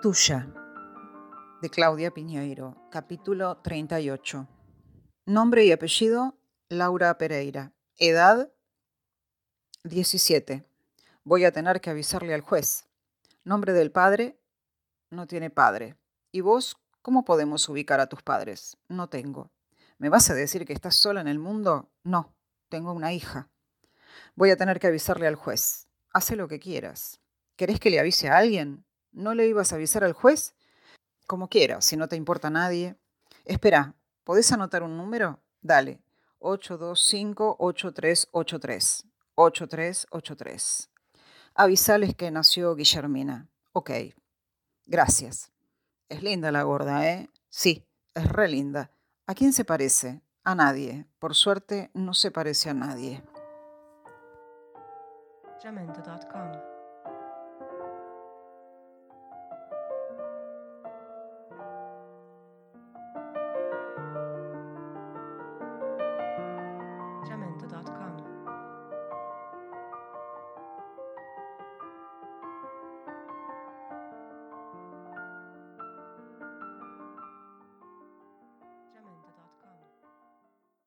Tuya, de Claudia Piñeiro, capítulo 38. Nombre y apellido, Laura Pereira. Edad, 17. Voy a tener que avisarle al juez. Nombre del padre, no tiene padre. ¿Y vos, cómo podemos ubicar a tus padres? No tengo. ¿Me vas a decir que estás sola en el mundo? No, tengo una hija. Voy a tener que avisarle al juez. Hace lo que quieras. ¿Querés que le avise a alguien? ¿No le ibas a avisar al juez? Como quieras, si no te importa a nadie. Espera, ¿podés anotar un número? Dale. 825-8383. 8383. Avisales que nació Guillermina. Ok. Gracias. Es linda la gorda, ¿eh? Sí, es re linda. ¿A quién se parece? A nadie. Por suerte, no se parece a nadie.